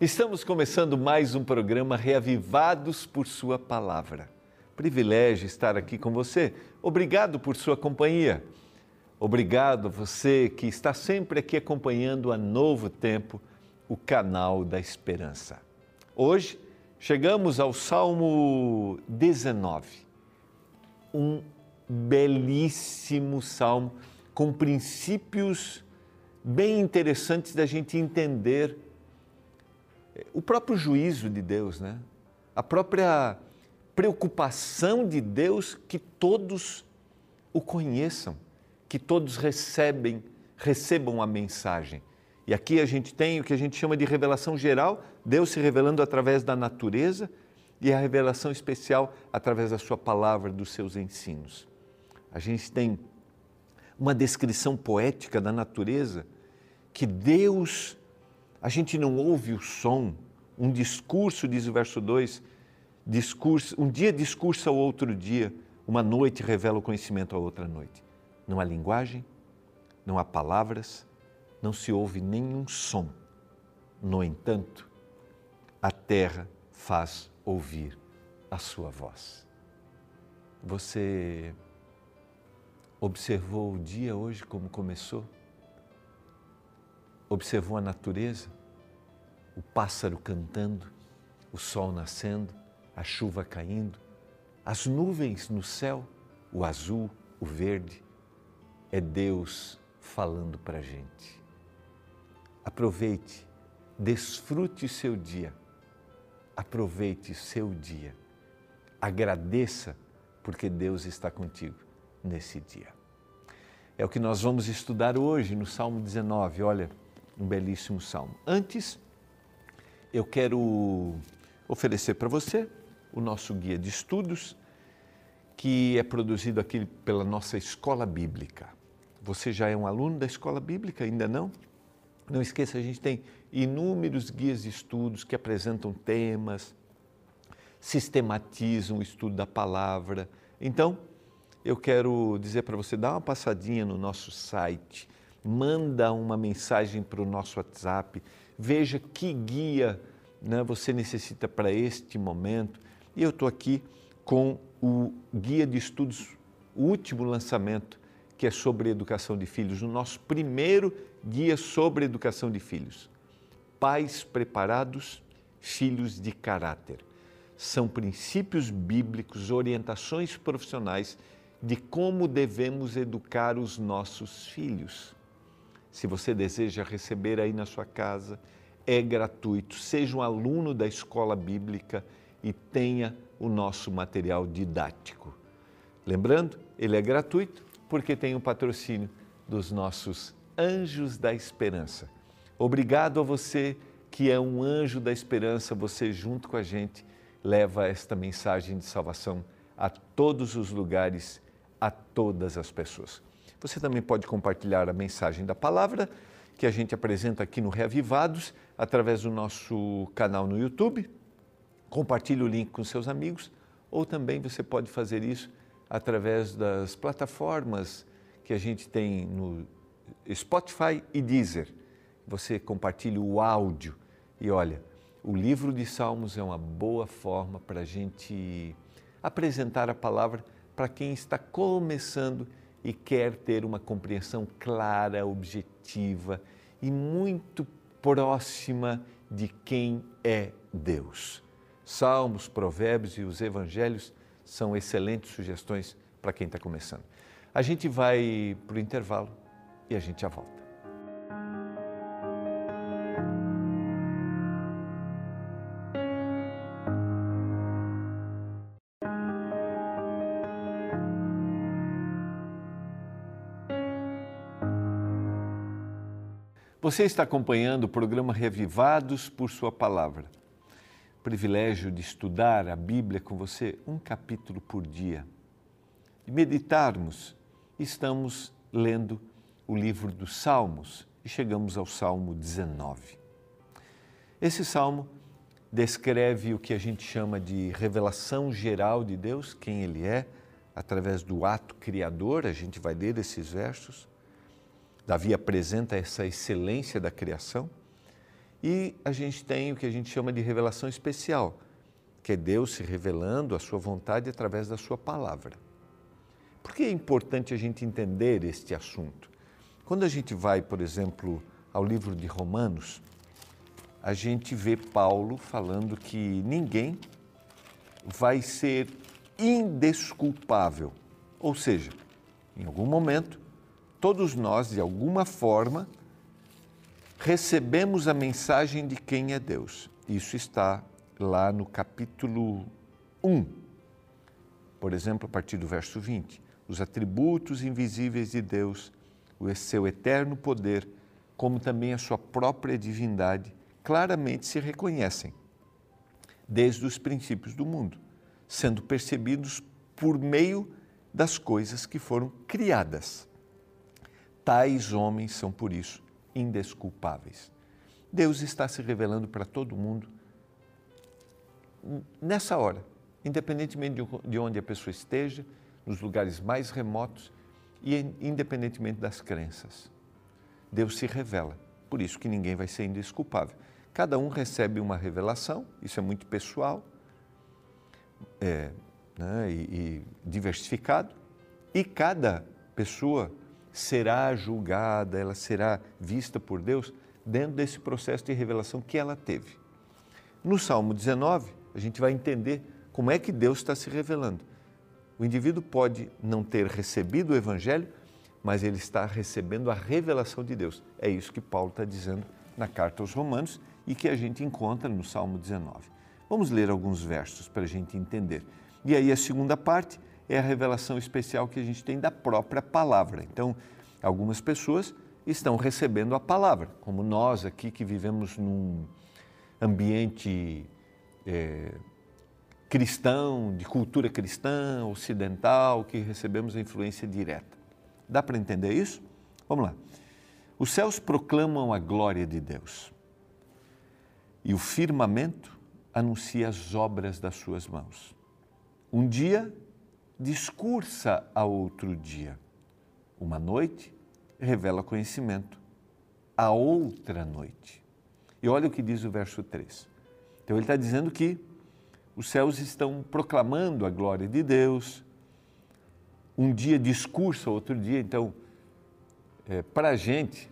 Estamos começando mais um programa Reavivados por Sua Palavra. Privilégio estar aqui com você. Obrigado por sua companhia. Obrigado a você que está sempre aqui acompanhando a Novo Tempo, o canal da esperança. Hoje chegamos ao Salmo 19, um belíssimo salmo com princípios bem interessantes da gente entender o próprio juízo de Deus, né? A própria preocupação de Deus que todos o conheçam, que todos recebem, recebam a mensagem. E aqui a gente tem o que a gente chama de revelação geral, Deus se revelando através da natureza e a revelação especial através da sua palavra, dos seus ensinos. A gente tem uma descrição poética da natureza que Deus a gente não ouve o som, um discurso, diz o verso 2, discurso, um dia discursa ao outro dia, uma noite revela o conhecimento à outra noite. Não há linguagem, não há palavras, não se ouve nenhum som. No entanto, a terra faz ouvir a sua voz. Você observou o dia hoje como começou? Observou a natureza, o pássaro cantando, o sol nascendo, a chuva caindo, as nuvens no céu, o azul, o verde, é Deus falando para a gente. Aproveite, desfrute o seu dia, aproveite o seu dia, agradeça porque Deus está contigo nesse dia. É o que nós vamos estudar hoje no Salmo 19. Olha, um belíssimo salmo. Antes, eu quero oferecer para você o nosso guia de estudos, que é produzido aqui pela nossa escola bíblica. Você já é um aluno da escola bíblica? Ainda não? Não esqueça, a gente tem inúmeros guias de estudos que apresentam temas, sistematizam o estudo da palavra. Então, eu quero dizer para você, dá uma passadinha no nosso site manda uma mensagem para o nosso WhatsApp, veja que guia né, você necessita para este momento. E eu estou aqui com o guia de estudos, o último lançamento, que é sobre educação de filhos, o nosso primeiro guia sobre educação de filhos. Pais preparados, filhos de caráter. São princípios bíblicos, orientações profissionais de como devemos educar os nossos filhos. Se você deseja receber aí na sua casa, é gratuito. Seja um aluno da escola bíblica e tenha o nosso material didático. Lembrando, ele é gratuito porque tem o patrocínio dos nossos anjos da esperança. Obrigado a você que é um anjo da esperança, você junto com a gente leva esta mensagem de salvação a todos os lugares, a todas as pessoas. Você também pode compartilhar a mensagem da palavra que a gente apresenta aqui no Reavivados através do nosso canal no YouTube. Compartilhe o link com seus amigos ou também você pode fazer isso através das plataformas que a gente tem no Spotify e Deezer. Você compartilha o áudio e olha, o livro de Salmos é uma boa forma para a gente apresentar a palavra para quem está começando e quer ter uma compreensão clara, objetiva e muito próxima de quem é Deus. Salmos, Provérbios e os Evangelhos são excelentes sugestões para quem está começando. A gente vai para o intervalo e a gente já volta. Você está acompanhando o programa Revivados por Sua Palavra. Privilégio de estudar a Bíblia com você um capítulo por dia. E meditarmos, estamos lendo o livro dos Salmos e chegamos ao Salmo 19. Esse salmo descreve o que a gente chama de revelação geral de Deus, quem Ele é, através do ato criador, a gente vai ler esses versos Davi apresenta essa excelência da criação E a gente tem o que a gente chama de revelação especial, que é Deus se revelando a sua vontade através da sua palavra. Por que é importante a gente entender este assunto? Quando a gente vai, por exemplo, ao livro de Romanos, a gente vê Paulo falando que ninguém vai ser indesculpável. Ou seja, em algum momento, todos nós, de alguma forma, recebemos a mensagem de quem é Deus. Isso está lá no capítulo 1. Por exemplo, a partir do verso 20. Os atributos invisíveis de Deus, o seu eterno poder, como também a sua própria divindade, claramente se reconhecem desde os princípios do mundo, sendo percebidos por meio das coisas que foram criadas. Tais homens são, por isso, indesculpáveis. Deus está se revelando para todo mundo nessa hora, independentemente de onde a pessoa esteja, nos lugares mais remotos e independentemente das crenças. Deus se revela, por isso que ninguém vai ser indesculpável. Cada um recebe uma revelação, isso é muito pessoal é, né, e, e diversificado, e cada pessoa será julgada, ela será vista por Deus dentro desse processo de revelação que ela teve. No Salmo 19, a gente vai entender como é que Deus está se revelando. O indivíduo pode não ter recebido o Evangelho, mas ele está recebendo a revelação de Deus. É isso que Paulo está dizendo na carta aos Romanos e que a gente encontra no Salmo 19. Vamos ler alguns versos para a gente entender. E aí a segunda parte é a revelação especial que a gente tem da própria palavra. Então, algumas pessoas estão recebendo a palavra, como nós aqui que vivemos num ambiente é, cristão, de cultura cristã, ocidental, que recebemos a influência direta. Dá para entender isso? Vamos lá. Os céus proclamam a glória de Deus e o firmamento anuncia as obras das suas mãos. Um dia discursa a outro dia. Uma noite revela conhecimento a outra noite. E olha o que diz o verso 3. Então ele está dizendo que os céus estão proclamando a glória de Deus. Um dia discursa, outro dia. Então, é, para a gente,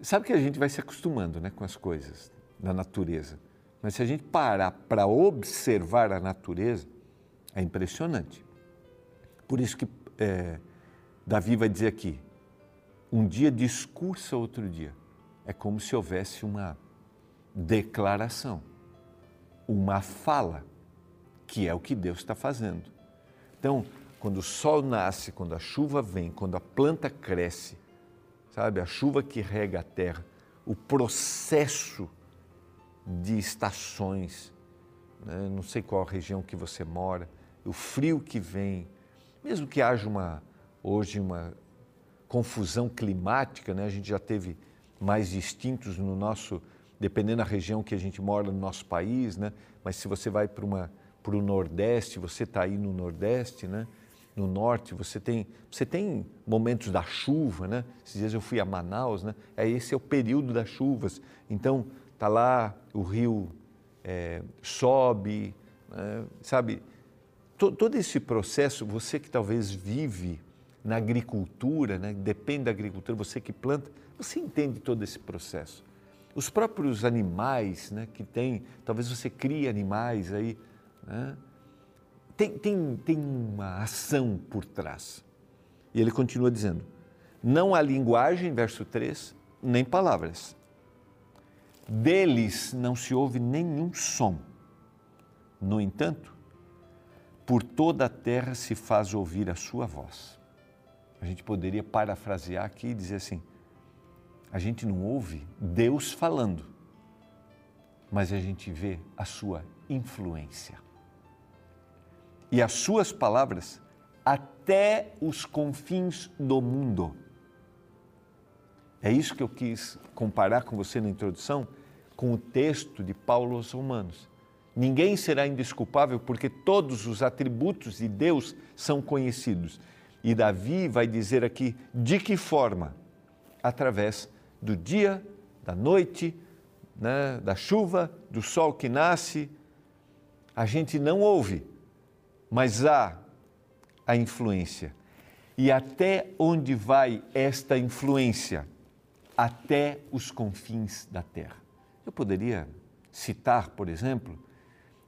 sabe que a gente vai se acostumando né, com as coisas da natureza. Mas se a gente parar para observar a natureza, é impressionante. Por isso que é, Davi vai dizer aqui: um dia discursa outro dia. É como se houvesse uma declaração, uma fala, que é o que Deus está fazendo. Então, quando o sol nasce, quando a chuva vem, quando a planta cresce, sabe, a chuva que rega a terra, o processo de estações, né? não sei qual região que você mora, o frio que vem, mesmo que haja uma, hoje uma confusão climática, né? a gente já teve mais distintos no nosso, dependendo da região que a gente mora no nosso país, né? mas se você vai para o Nordeste, você está aí no Nordeste, né? no Norte, você tem, você tem momentos da chuva, né? Esses dias eu fui a Manaus, né? É, esse é o período das chuvas. Então, tá lá, o rio é, sobe, né? sabe? Todo esse processo, você que talvez vive na agricultura, né, depende da agricultura, você que planta, você entende todo esse processo. Os próprios animais né, que tem, talvez você crie animais aí, né, tem, tem, tem uma ação por trás. E ele continua dizendo: não há linguagem, verso 3, nem palavras. Deles não se ouve nenhum som. No entanto, por toda a terra se faz ouvir a sua voz. A gente poderia parafrasear aqui e dizer assim: a gente não ouve Deus falando, mas a gente vê a sua influência. E as suas palavras até os confins do mundo. É isso que eu quis comparar com você na introdução com o texto de Paulo aos Romanos. Ninguém será indesculpável porque todos os atributos de Deus são conhecidos. E Davi vai dizer aqui de que forma? Através do dia, da noite, né, da chuva, do sol que nasce, a gente não ouve, mas há a influência. E até onde vai esta influência? Até os confins da terra. Eu poderia citar, por exemplo,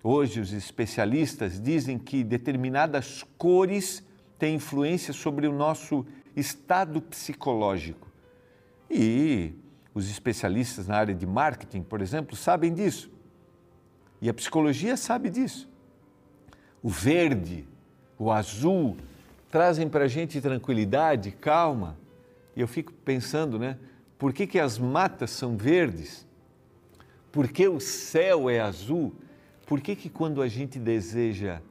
hoje os especialistas dizem que determinadas cores têm influência sobre o nosso estado psicológico. E os especialistas na área de marketing, por exemplo, sabem disso. E a psicologia sabe disso. O verde, o azul, trazem para a gente tranquilidade, calma. E eu fico pensando, né? Por que, que as matas são verdes? Por que o céu é azul? Por que, que quando a gente deseja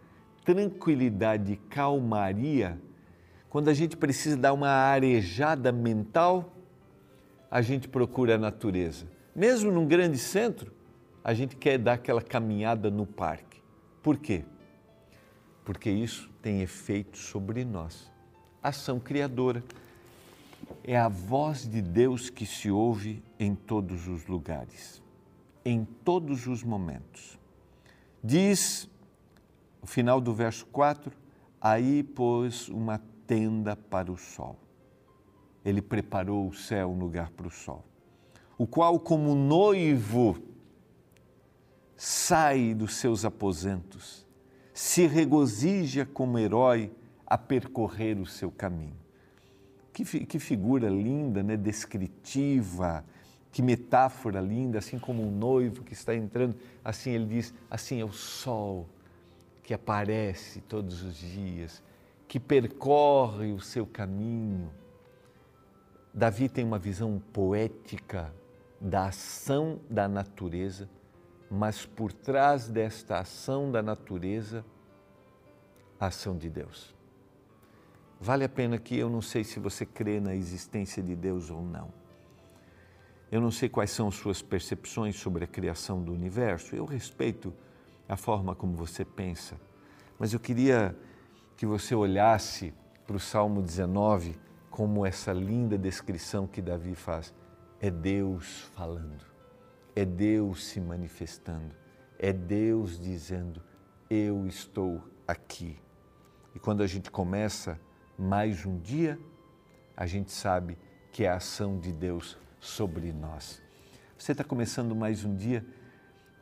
tranquilidade e calmaria, quando a gente precisa dar uma arejada mental, a gente procura a natureza. Mesmo num grande centro, a gente quer dar aquela caminhada no parque. Por quê? Porque isso tem efeito sobre nós. Ação criadora. É a voz de Deus que se ouve em todos os lugares, em todos os momentos. Diz, o final do verso 4, aí pôs uma tenda para o sol ele preparou o céu um lugar para o sol, o qual, como noivo, sai dos seus aposentos, se regozija como herói a percorrer o seu caminho. Que, que figura linda, né? descritiva, que metáfora linda, assim como um noivo que está entrando, assim ele diz, assim é o sol que aparece todos os dias, que percorre o seu caminho Davi tem uma visão poética da ação da natureza, mas por trás desta ação da natureza, a ação de Deus. Vale a pena que eu não sei se você crê na existência de Deus ou não. Eu não sei quais são suas percepções sobre a criação do universo. Eu respeito a forma como você pensa, mas eu queria que você olhasse para o Salmo 19 como essa linda descrição que Davi faz. É Deus falando, é Deus se manifestando, é Deus dizendo: Eu estou aqui. E quando a gente começa mais um dia, a gente sabe que é a ação de Deus sobre nós. Você está começando mais um dia,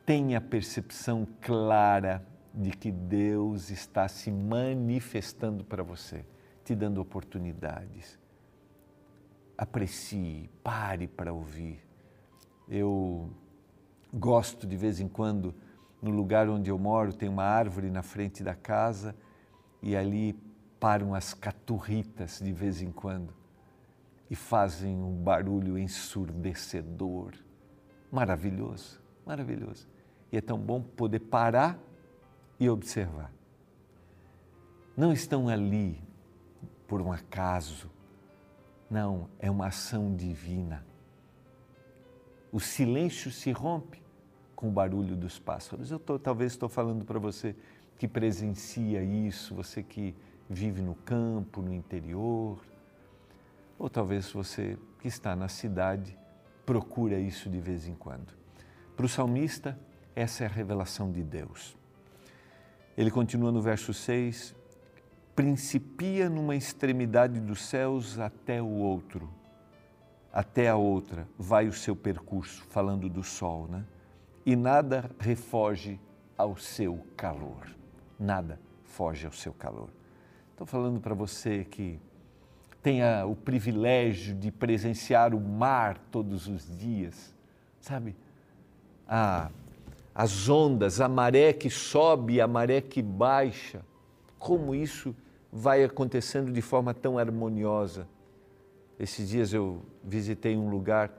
tenha a percepção clara de que Deus está se manifestando para você, te dando oportunidades, aprecie, pare para ouvir. Eu gosto de vez em quando, no lugar onde eu moro, tem uma árvore na frente da casa e ali param as caturritas de vez em quando e fazem um barulho ensurdecedor. Maravilhoso, maravilhoso. E é tão bom poder parar e observar. Não estão ali por um acaso, não, é uma ação divina. O silêncio se rompe com o barulho dos pássaros. Eu tô, talvez estou falando para você que presencia isso, você que vive no campo, no interior, ou talvez você que está na cidade procura isso de vez em quando. Para o salmista, essa é a revelação de Deus. Ele continua no verso 6: principia numa extremidade dos céus até o outro, até a outra, vai o seu percurso, falando do sol, né? E nada refoge ao seu calor. Nada foge ao seu calor. Estou falando para você que tenha o privilégio de presenciar o mar todos os dias, sabe? As ondas, a maré que sobe, a maré que baixa, como isso vai acontecendo de forma tão harmoniosa. Esses dias eu visitei um lugar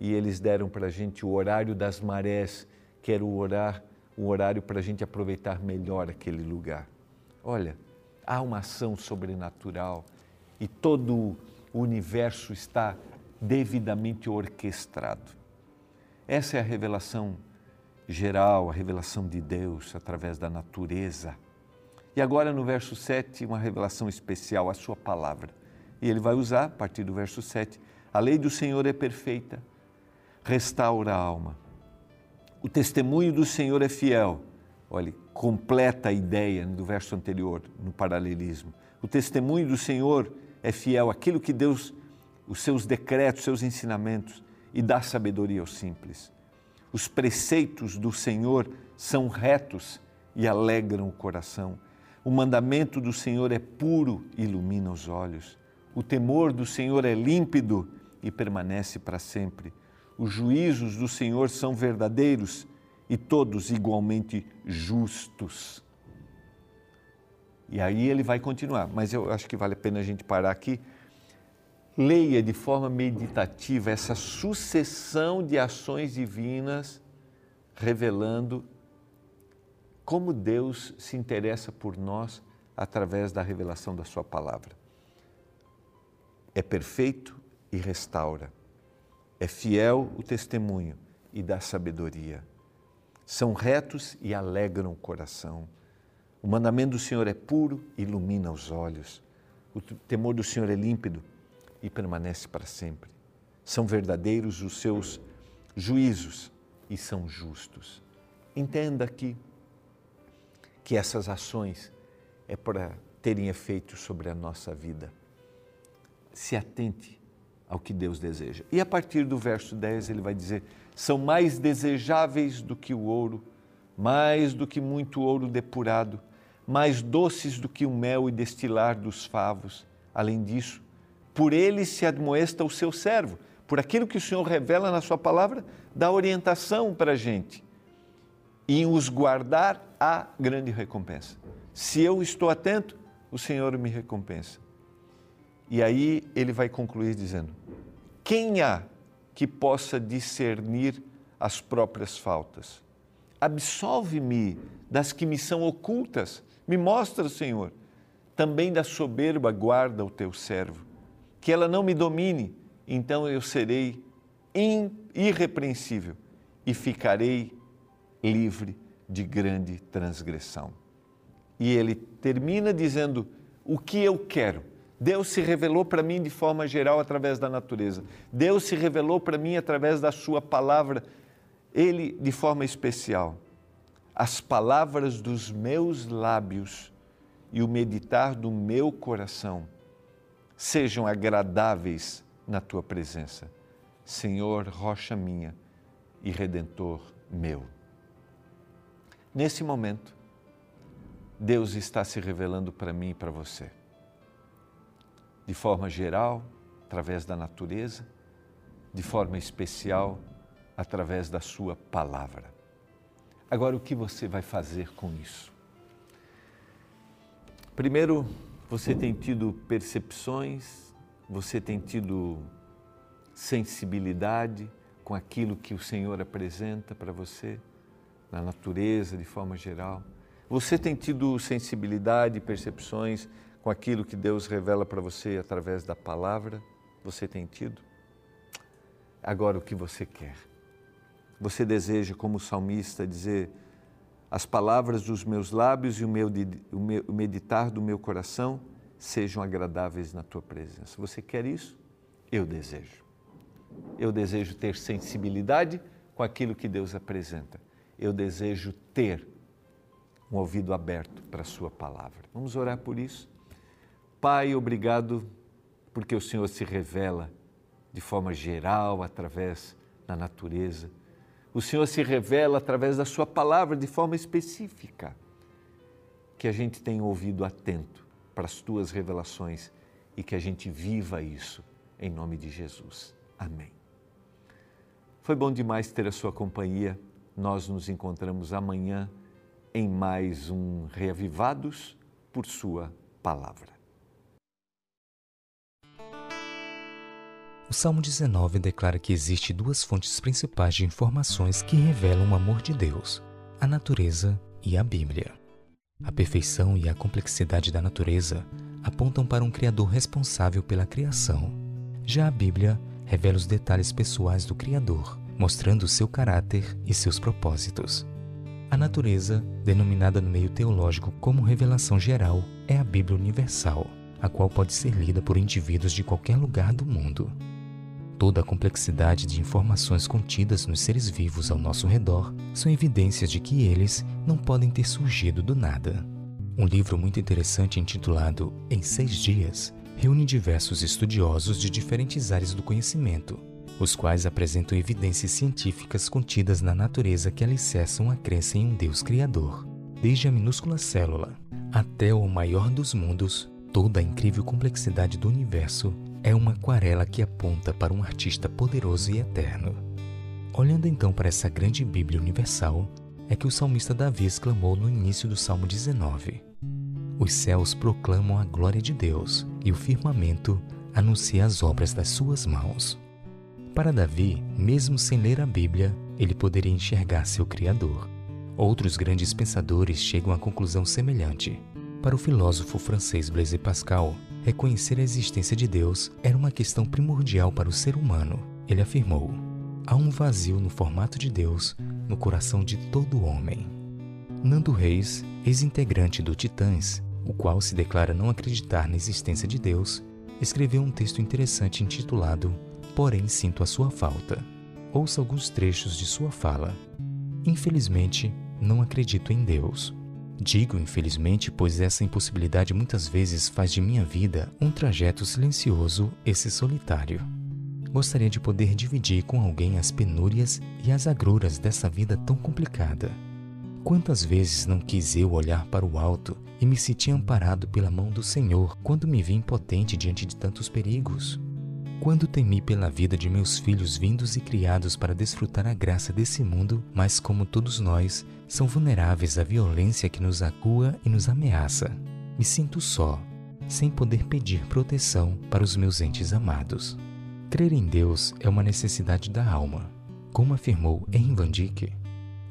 e eles deram para a gente o horário das marés, que era o, horário, o horário para a gente aproveitar melhor aquele lugar. Olha, há uma ação sobrenatural e todo o universo está devidamente orquestrado. Essa é a revelação geral, a revelação de Deus através da natureza. E agora no verso 7, uma revelação especial, a sua palavra. E ele vai usar, a partir do verso 7, a lei do Senhor é perfeita, restaura a alma. O testemunho do Senhor é fiel. Olha, completa a ideia do verso anterior, no paralelismo. O testemunho do Senhor é fiel, aquilo que Deus, os seus decretos, seus ensinamentos, e dá sabedoria aos simples. Os preceitos do Senhor são retos e alegram o coração. O mandamento do Senhor é puro e ilumina os olhos. O temor do Senhor é límpido e permanece para sempre. Os juízos do Senhor são verdadeiros e todos igualmente justos. E aí ele vai continuar, mas eu acho que vale a pena a gente parar aqui. Leia de forma meditativa essa sucessão de ações divinas revelando como Deus se interessa por nós através da revelação da Sua palavra. É perfeito e restaura, é fiel o testemunho e dá sabedoria. São retos e alegram o coração. O mandamento do Senhor é puro ilumina os olhos. O temor do Senhor é límpido e permanece para sempre. São verdadeiros os seus juízos e são justos. Entenda aqui que essas ações é para terem efeito sobre a nossa vida. Se atente ao que Deus deseja. E a partir do verso 10 ele vai dizer: são mais desejáveis do que o ouro, mais do que muito ouro depurado, mais doces do que o mel e destilar dos favos. Além disso, por ele se admoesta o seu servo, por aquilo que o Senhor revela na sua palavra, dá orientação para a gente. E em os guardar há grande recompensa. Se eu estou atento, o Senhor me recompensa. E aí ele vai concluir dizendo: Quem há que possa discernir as próprias faltas? Absolve-me das que me são ocultas. Me mostra, Senhor. Também da soberba guarda o teu servo. Que ela não me domine, então eu serei irrepreensível e ficarei livre de grande transgressão. E ele termina dizendo: O que eu quero? Deus se revelou para mim de forma geral através da natureza. Deus se revelou para mim através da Sua palavra, Ele de forma especial. As palavras dos meus lábios e o meditar do meu coração sejam agradáveis na Tua presença. Senhor, rocha minha e redentor meu. Nesse momento, Deus está se revelando para mim e para você. De forma geral, através da natureza, de forma especial, através da Sua palavra. Agora, o que você vai fazer com isso? Primeiro, você tem tido percepções, você tem tido sensibilidade com aquilo que o Senhor apresenta para você? na natureza de forma geral? Você tem tido sensibilidade e percepções com aquilo que Deus revela para você através da palavra? Você tem tido? Agora o que você quer? Você deseja, como salmista, dizer: as palavras dos meus lábios e o, meu, o, meu, o meditar do meu coração sejam agradáveis na tua presença. Você quer isso? Eu desejo. Eu desejo ter sensibilidade com aquilo que Deus apresenta eu desejo ter um ouvido aberto para a Sua palavra. Vamos orar por isso? Pai, obrigado porque o Senhor se revela de forma geral através da natureza. O Senhor se revela através da Sua palavra de forma específica. Que a gente tenha ouvido atento para as Tuas revelações e que a gente viva isso em nome de Jesus. Amém. Foi bom demais ter a Sua companhia nós nos encontramos amanhã em mais um Reavivados por Sua Palavra. O Salmo 19 declara que existe duas fontes principais de informações que revelam o amor de Deus: a natureza e a Bíblia. A perfeição e a complexidade da natureza apontam para um Criador responsável pela criação. Já a Bíblia revela os detalhes pessoais do Criador, mostrando seu caráter e seus propósitos. A natureza, denominada no meio teológico como revelação geral, é a Bíblia Universal, a qual pode ser lida por indivíduos de qualquer lugar do mundo. Toda a complexidade de informações contidas nos seres vivos ao nosso redor são evidências de que eles não podem ter surgido do nada. Um livro muito interessante intitulado Em Seis Dias reúne diversos estudiosos de diferentes áreas do conhecimento, os quais apresentam evidências científicas contidas na natureza que alicerçam a crença em um Deus Criador. Desde a minúscula célula até o maior dos mundos, toda a incrível complexidade do universo é uma aquarela que aponta para um artista poderoso e eterno. Olhando então para essa grande Bíblia universal, é que o salmista Davi exclamou no início do Salmo 19: Os céus proclamam a glória de Deus e o firmamento anuncia as obras das suas mãos. Para Davi, mesmo sem ler a Bíblia, ele poderia enxergar seu Criador. Outros grandes pensadores chegam à conclusão semelhante. Para o filósofo francês Blaise Pascal, reconhecer a existência de Deus era uma questão primordial para o ser humano. Ele afirmou: há um vazio no formato de Deus no coração de todo homem. Nando Reis, ex-integrante do Titãs, o qual se declara não acreditar na existência de Deus, escreveu um texto interessante intitulado Porém Sinto a Sua Falta. Ouça alguns trechos de sua fala. Infelizmente, não acredito em Deus. Digo infelizmente, pois essa impossibilidade muitas vezes faz de minha vida um trajeto silencioso e solitário. Gostaria de poder dividir com alguém as penúrias e as agruras dessa vida tão complicada. Quantas vezes não quis eu olhar para o alto e me senti amparado pela mão do Senhor quando me vi impotente diante de tantos perigos? Quando temi pela vida de meus filhos vindos e criados para desfrutar a graça desse mundo, mas como todos nós, são vulneráveis à violência que nos acua e nos ameaça. Me sinto só, sem poder pedir proteção para os meus entes amados. Crer em Deus é uma necessidade da alma. Como afirmou Henry Van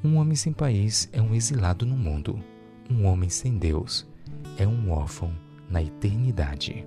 um homem sem país é um exilado no mundo. Um homem sem Deus é um órfão na eternidade.